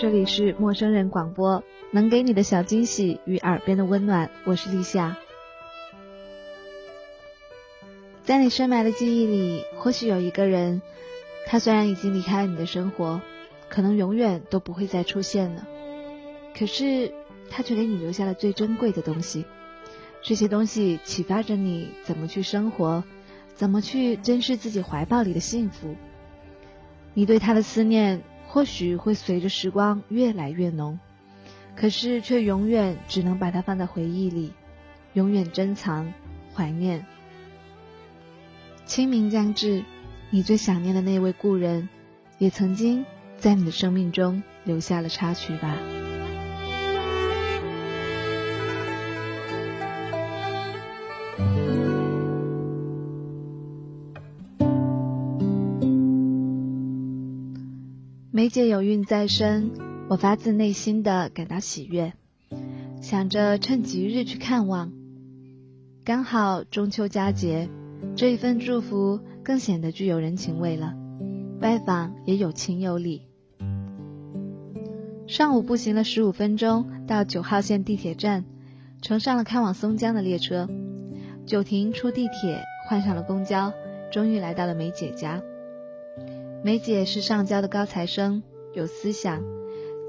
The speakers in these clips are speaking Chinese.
这里是陌生人广播，能给你的小惊喜与耳边的温暖，我是立夏。在你深埋的记忆里，或许有一个人，他虽然已经离开了你的生活，可能永远都不会再出现了，可是他却给你留下了最珍贵的东西。这些东西启发着你怎么去生活，怎么去珍视自己怀抱里的幸福。你对他的思念。或许会随着时光越来越浓，可是却永远只能把它放在回忆里，永远珍藏、怀念。清明将至，你最想念的那位故人，也曾经在你的生命中留下了插曲吧。梅姐有孕在身，我发自内心的感到喜悦，想着趁吉日去看望。刚好中秋佳节，这一份祝福更显得具有人情味了。拜访也有情有理。上午步行了十五分钟到九号线地铁站，乘上了开往松江的列车。九亭出地铁，换上了公交，终于来到了梅姐家。梅姐是上交的高材生，有思想，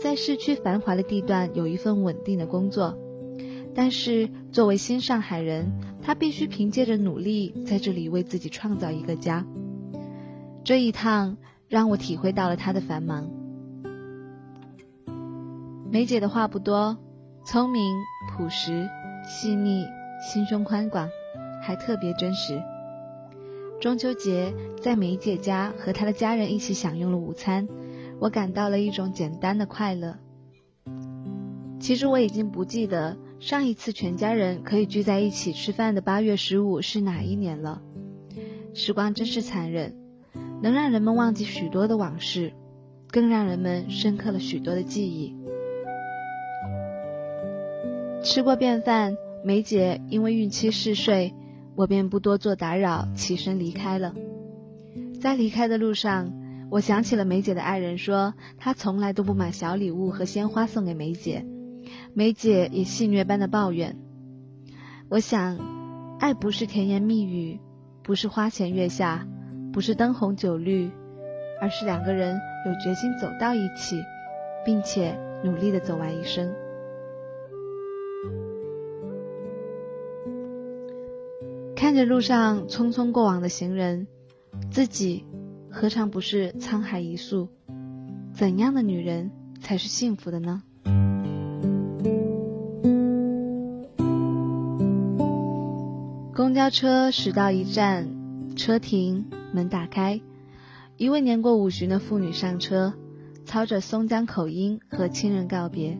在市区繁华的地段有一份稳定的工作。但是作为新上海人，她必须凭借着努力在这里为自己创造一个家。这一趟让我体会到了她的繁忙。梅姐的话不多，聪明、朴实、细腻，心胸宽广，还特别真实。中秋节在梅姐家和她的家人一起享用了午餐，我感到了一种简单的快乐。其实我已经不记得上一次全家人可以聚在一起吃饭的八月十五是哪一年了。时光真是残忍，能让人们忘记许多的往事，更让人们深刻了许多的记忆。吃过便饭，梅姐因为孕期嗜睡。我便不多做打扰，起身离开了。在离开的路上，我想起了梅姐的爱人说，他从来都不买小礼物和鲜花送给梅姐。梅姐也戏谑般的抱怨。我想，爱不是甜言蜜语，不是花前月下，不是灯红酒绿，而是两个人有决心走到一起，并且努力的走完一生。看着路上匆匆过往的行人，自己何尝不是沧海一粟？怎样的女人才是幸福的呢？公交车驶到一站，车停，门打开，一位年过五旬的妇女上车，操着松江口音和亲人告别。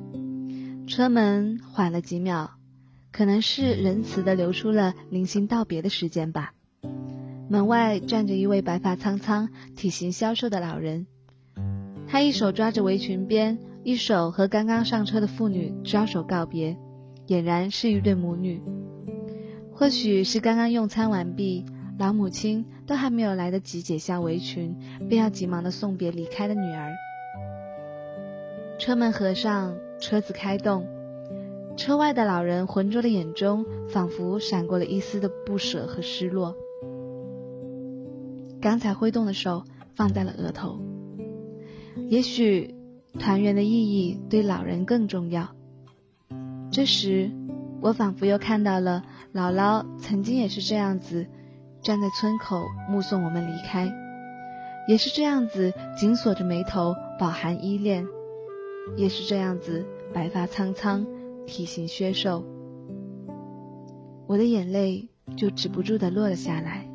车门缓了几秒。可能是仁慈的留出了零星道别的时间吧。门外站着一位白发苍苍、体型消瘦的老人，他一手抓着围裙边，一手和刚刚上车的妇女招手告别，俨然是一对母女。或许是刚刚用餐完毕，老母亲都还没有来得及解下围裙，便要急忙的送别离开的女儿。车门合上，车子开动。车外的老人浑浊的眼中，仿佛闪过了一丝的不舍和失落。刚才挥动的手放在了额头。也许团圆的意义对老人更重要。这时，我仿佛又看到了姥姥曾经也是这样子，站在村口目送我们离开，也是这样子紧锁着眉头，饱含依恋，也是这样子白发苍苍。体型削瘦，我的眼泪就止不住的落了下来。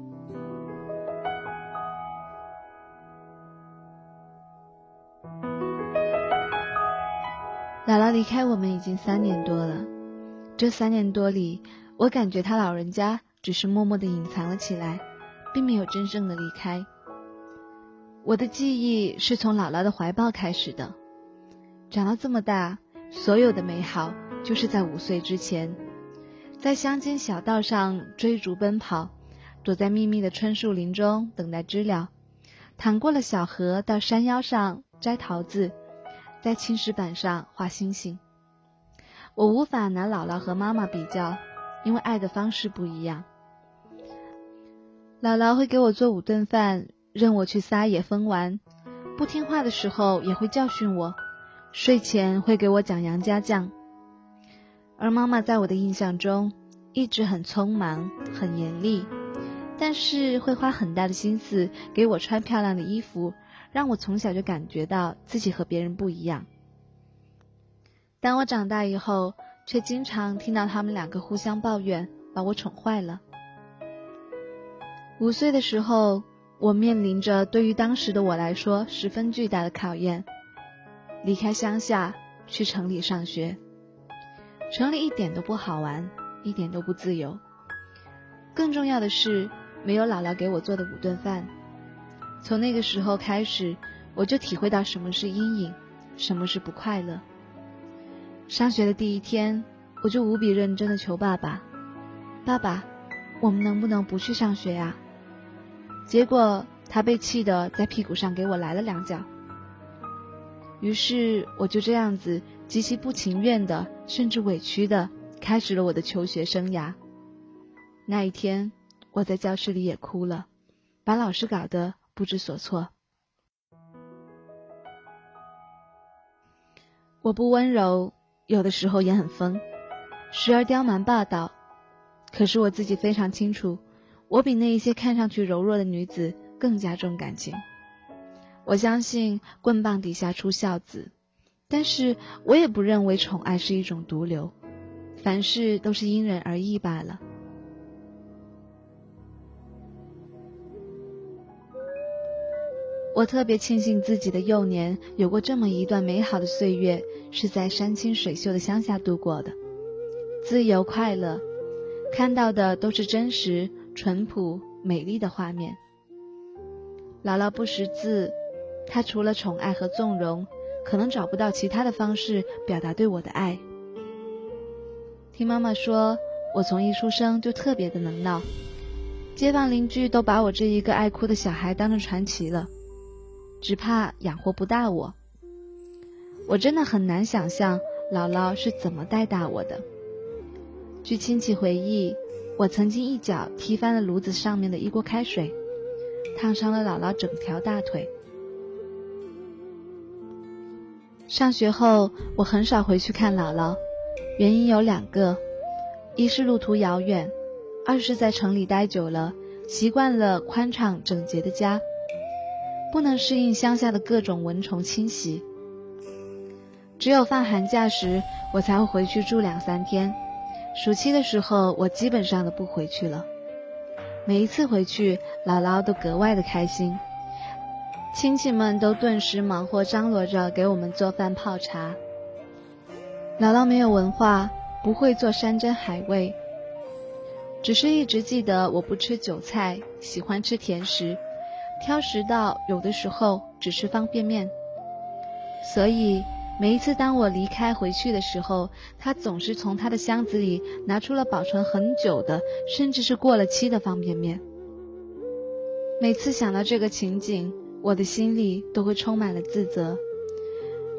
姥姥离开我们已经三年多了，这三年多里，我感觉她老人家只是默默的隐藏了起来，并没有真正的离开。我的记忆是从姥姥的怀抱开始的，长到这么大，所有的美好。就是在五岁之前，在乡间小道上追逐奔跑，躲在密密的春树林中等待知了，淌过了小河，到山腰上摘桃子，在青石板上画星星。我无法拿姥姥和妈妈比较，因为爱的方式不一样。姥姥会给我做五顿饭，任我去撒野疯玩，不听话的时候也会教训我，睡前会给我讲杨家将。而妈妈在我的印象中一直很匆忙、很严厉，但是会花很大的心思给我穿漂亮的衣服，让我从小就感觉到自己和别人不一样。当我长大以后，却经常听到他们两个互相抱怨，把我宠坏了。五岁的时候，我面临着对于当时的我来说十分巨大的考验：离开乡下，去城里上学。城里一点都不好玩，一点都不自由。更重要的是，没有姥姥给我做的五顿饭。从那个时候开始，我就体会到什么是阴影，什么是不快乐。上学的第一天，我就无比认真的求爸爸：“爸爸，我们能不能不去上学呀？”结果他被气得在屁股上给我来了两脚。于是我就这样子。极其不情愿的，甚至委屈的，开始了我的求学生涯。那一天，我在教室里也哭了，把老师搞得不知所措。我不温柔，有的时候也很疯，时而刁蛮霸道。可是我自己非常清楚，我比那一些看上去柔弱的女子更加重感情。我相信棍棒底下出孝子。但是我也不认为宠爱是一种毒瘤，凡事都是因人而异罢了。我特别庆幸自己的幼年有过这么一段美好的岁月，是在山清水秀的乡下度过的，自由快乐，看到的都是真实、淳朴、美丽的画面。姥姥不识字，她除了宠爱和纵容。可能找不到其他的方式表达对我的爱。听妈妈说，我从一出生就特别的能闹，街坊邻居都把我这一个爱哭的小孩当成传奇了，只怕养活不大我。我真的很难想象姥姥是怎么带大我的。据亲戚回忆，我曾经一脚踢翻了炉子上面的一锅开水，烫伤了姥姥整条大腿。上学后，我很少回去看姥姥，原因有两个：一是路途遥远，二是在城里待久了，习惯了宽敞整洁的家，不能适应乡下的各种蚊虫侵袭。只有放寒假时，我才会回去住两三天。暑期的时候，我基本上都不回去了。每一次回去，姥姥都格外的开心。亲戚们都顿时忙活张罗着给我们做饭泡茶。姥姥没有文化，不会做山珍海味，只是一直记得我不吃韭菜，喜欢吃甜食，挑食到有的时候只吃方便面。所以每一次当我离开回去的时候，她总是从她的箱子里拿出了保存很久的，甚至是过了期的方便面。每次想到这个情景，我的心里都会充满了自责。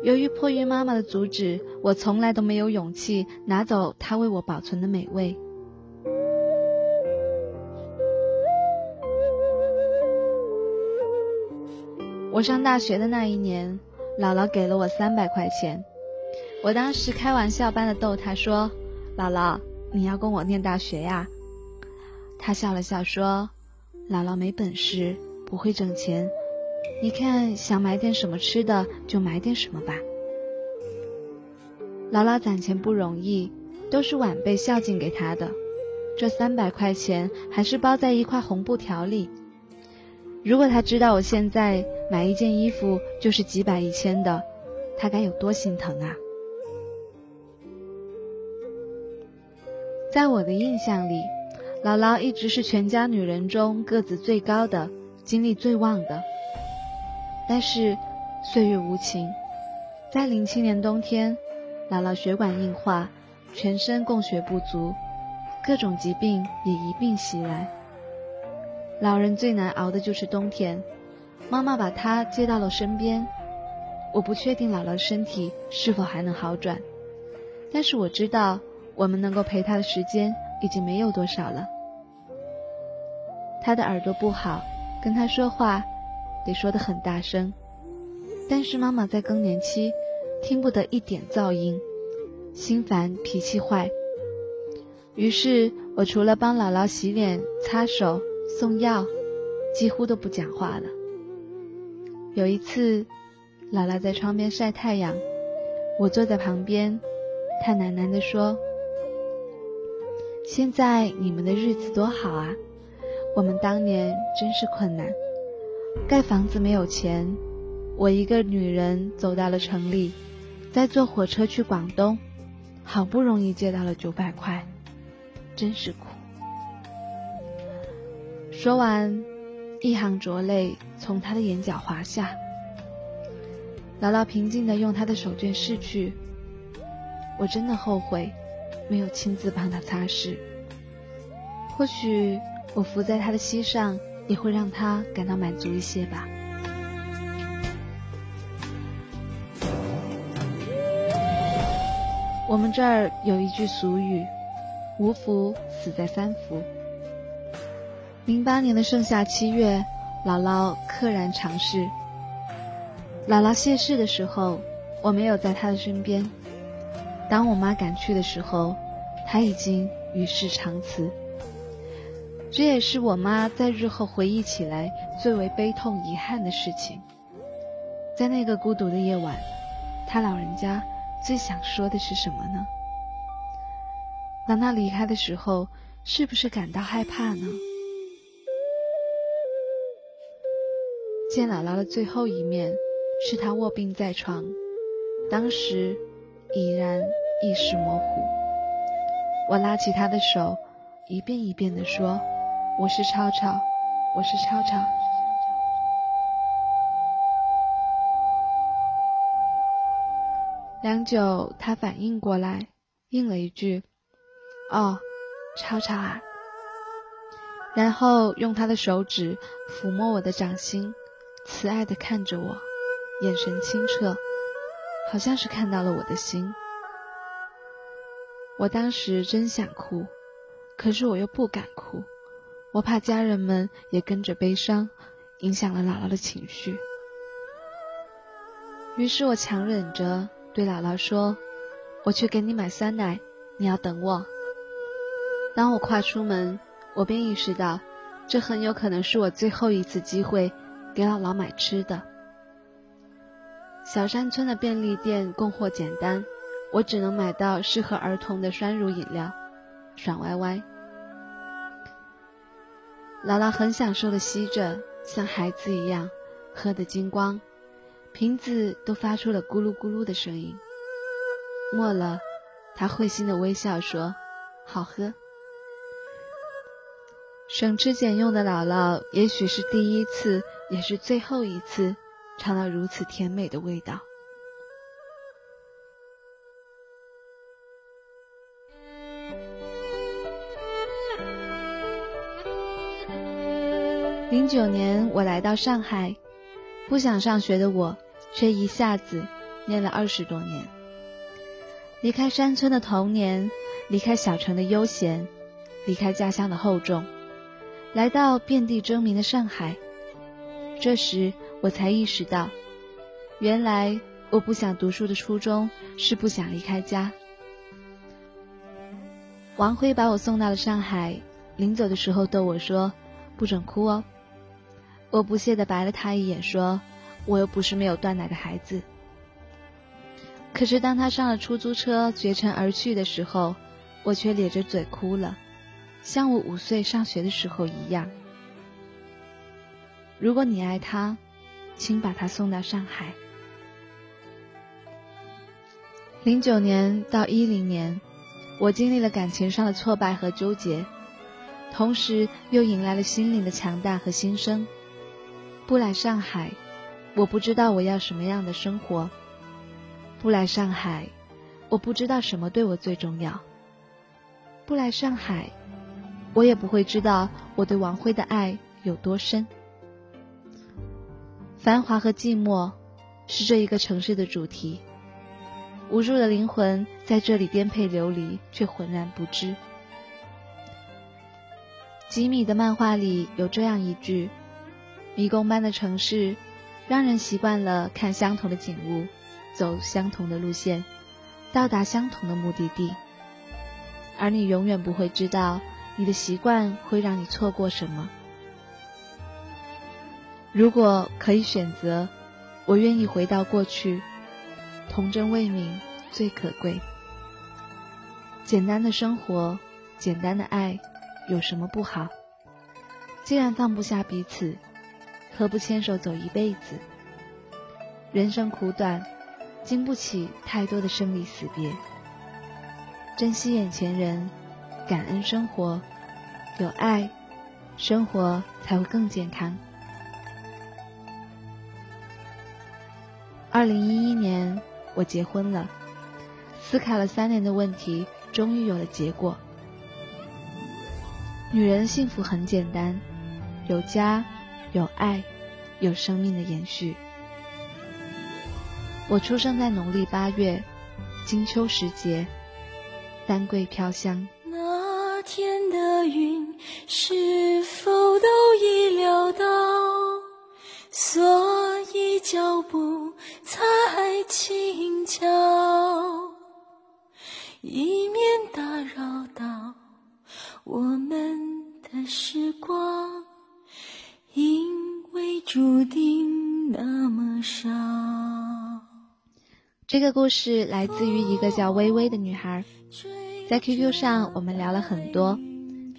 由于迫于妈妈的阻止，我从来都没有勇气拿走她为我保存的美味。我上大学的那一年，姥姥给了我三百块钱。我当时开玩笑般的逗她说：“姥姥，你要供我念大学呀？”她笑了笑说：“姥姥没本事，不会挣钱。”你看，想买点什么吃的就买点什么吧。姥姥攒钱不容易，都是晚辈孝敬给她的。这三百块钱还是包在一块红布条里。如果她知道我现在买一件衣服就是几百一千的，她该有多心疼啊！在我的印象里，姥姥一直是全家女人中个子最高的，精力最旺的。但是岁月无情，在零七年冬天，姥姥血管硬化，全身供血不足，各种疾病也一并袭来。老人最难熬的就是冬天。妈妈把他接到了身边。我不确定姥姥的身体是否还能好转，但是我知道我们能够陪她的时间已经没有多少了。她的耳朵不好，跟她说话得说得很大声。但是妈妈在更年期，听不得一点噪音，心烦脾气坏。于是我除了帮姥姥洗脸、擦手、送药，几乎都不讲话了。有一次，姥姥在窗边晒太阳，我坐在旁边，她喃喃地说：“现在你们的日子多好啊，我们当年真是困难，盖房子没有钱。”我一个女人走到了城里，再坐火车去广东，好不容易借到了九百块，真是苦。说完，一行浊泪从他的眼角滑下。姥姥平静地用她的手绢拭去。我真的后悔，没有亲自帮她擦拭。或许我伏在她的膝上，也会让他感到满足一些吧。我们这儿有一句俗语：“无福死在三伏。”零八年的盛夏七月，姥姥溘然长逝。姥姥谢世的时候，我没有在她的身边；当我妈赶去的时候，她已经与世长辞。这也是我妈在日后回忆起来最为悲痛遗憾的事情。在那个孤独的夜晚，她老人家。最想说的是什么呢？当她离开的时候，是不是感到害怕呢？见姥姥的最后一面，是她卧病在床，当时已然意识模糊。我拉起她的手，一遍一遍地说：“我是超超，我是超超。”良久，他反应过来，应了一句：“哦，超超啊。”然后用他的手指抚摸我的掌心，慈爱的看着我，眼神清澈，好像是看到了我的心。我当时真想哭，可是我又不敢哭，我怕家人们也跟着悲伤，影响了姥姥的情绪。于是我强忍着。对姥姥说：“我去给你买酸奶，你要等我。”当我跨出门，我便意识到，这很有可能是我最后一次机会给姥姥买吃的。小山村的便利店供货简单，我只能买到适合儿童的酸乳饮料，爽歪歪。姥姥很享受的吸着，像孩子一样，喝得精光。瓶子都发出了咕噜咕噜的声音。末了，他会心的微笑说：“好喝。”省吃俭用的姥姥，也许是第一次，也是最后一次尝到如此甜美的味道。零九年，我来到上海，不想上学的我。却一下子念了二十多年，离开山村的童年，离开小城的悠闲，离开家乡的厚重，来到遍地争鸣的上海。这时我才意识到，原来我不想读书的初衷是不想离开家。王辉把我送到了上海，临走的时候逗我说：“不准哭哦。”我不屑地白了他一眼，说。我又不是没有断奶的孩子。可是当他上了出租车绝尘而去的时候，我却咧着嘴哭了，像我五岁上学的时候一样。如果你爱他，请把他送到上海。零九年到一零年，我经历了感情上的挫败和纠结，同时又迎来了心灵的强大和新生。不来上海。我不知道我要什么样的生活。不来上海，我不知道什么对我最重要。不来上海，我也不会知道我对王辉的爱有多深。繁华和寂寞是这一个城市的主题，无数的灵魂在这里颠沛流离，却浑然不知。吉米的漫画里有这样一句：“迷宫般的城市，让人习惯了看相同的景物，走相同的路线，到达相同的目的地，而你永远不会知道，你的习惯会让你错过什么。”如果可以选择，我愿意回到过去。童真未泯最可贵。简单的生活，简单的爱，有什么不好？既然放不下彼此，何不牵手走一辈子？人生苦短，经不起太多的生离死别。珍惜眼前人，感恩生活，有爱，生活才会更健康。二零一一年，我结婚了。思考了三年的问题，终于有了结果。女人幸福很简单，有家，有爱，有生命的延续。我出生在农历八月，金秋时节，丹桂飘香。那天的云是否都已料到？所以脚步。才轻巧，以免打扰到我们的时光，注定那么少。这个故事来自于一个叫微微的女孩，在 QQ 上我们聊了很多，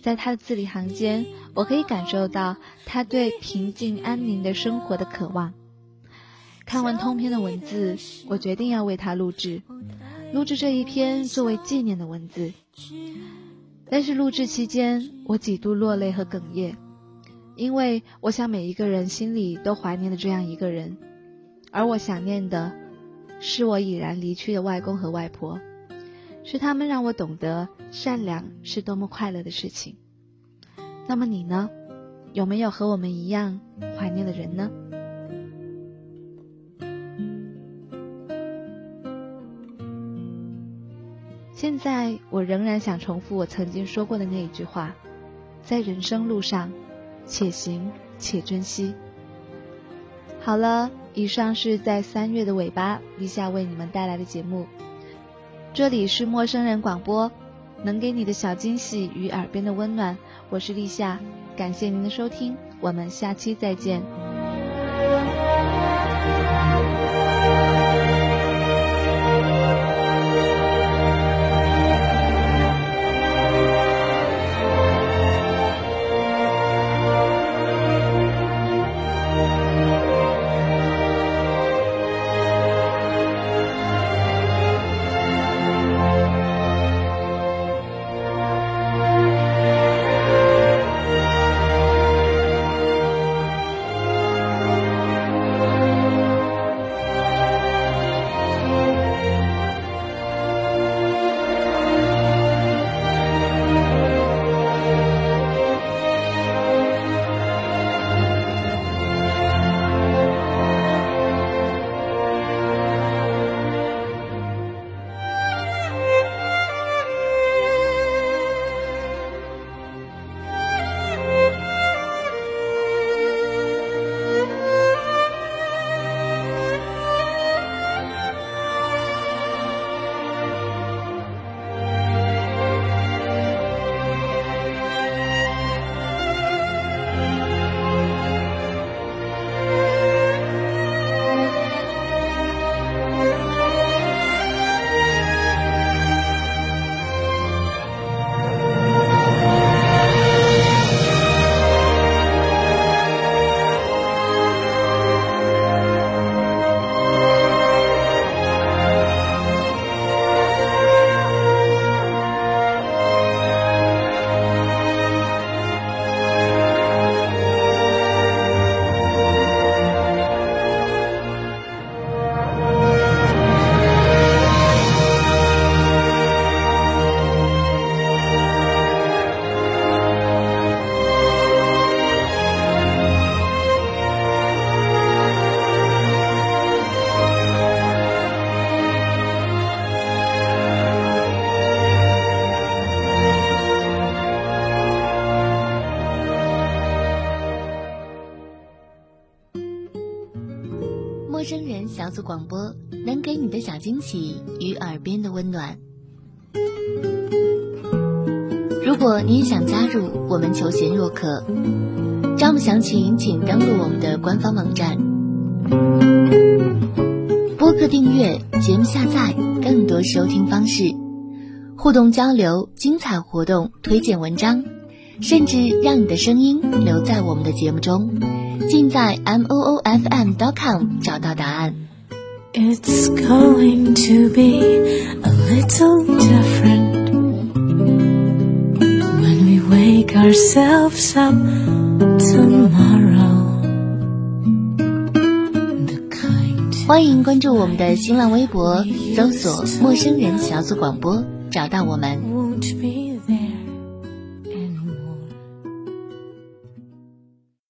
在她的字里行间，我可以感受到她对平静安宁的生活的渴望。看完通篇的文字，我决定要为她录制，录制这一篇作为纪念的文字。但是录制期间，我几度落泪和哽咽，因为我想每一个人心里都怀念的这样一个人，而我想念的，是我已然离去的外公和外婆，是他们让我懂得善良是多么快乐的事情。那么你呢？有没有和我们一样怀念的人呢？现在我仍然想重复我曾经说过的那一句话：在人生路上，且行且珍惜。好了，以上是在三月的尾巴，立夏为你们带来的节目。这里是陌生人广播，能给你的小惊喜与耳边的温暖。我是立夏，感谢您的收听，我们下期再见。广播，能给你的小惊喜与耳边的温暖。如果你也想加入，我们求贤若渴。招募详情，请登录我们的官方网站。播客订阅、节目下载、更多收听方式、互动交流、精彩活动、推荐文章，甚至让你的声音留在我们的节目中，尽在 m o o f m dot com 找到答案。It's going to be a little different when we wake ourselves up tomorrow. The kind 欢迎关注我们的新浪微博，搜索“陌生人小组广播”，找到我们。 won't be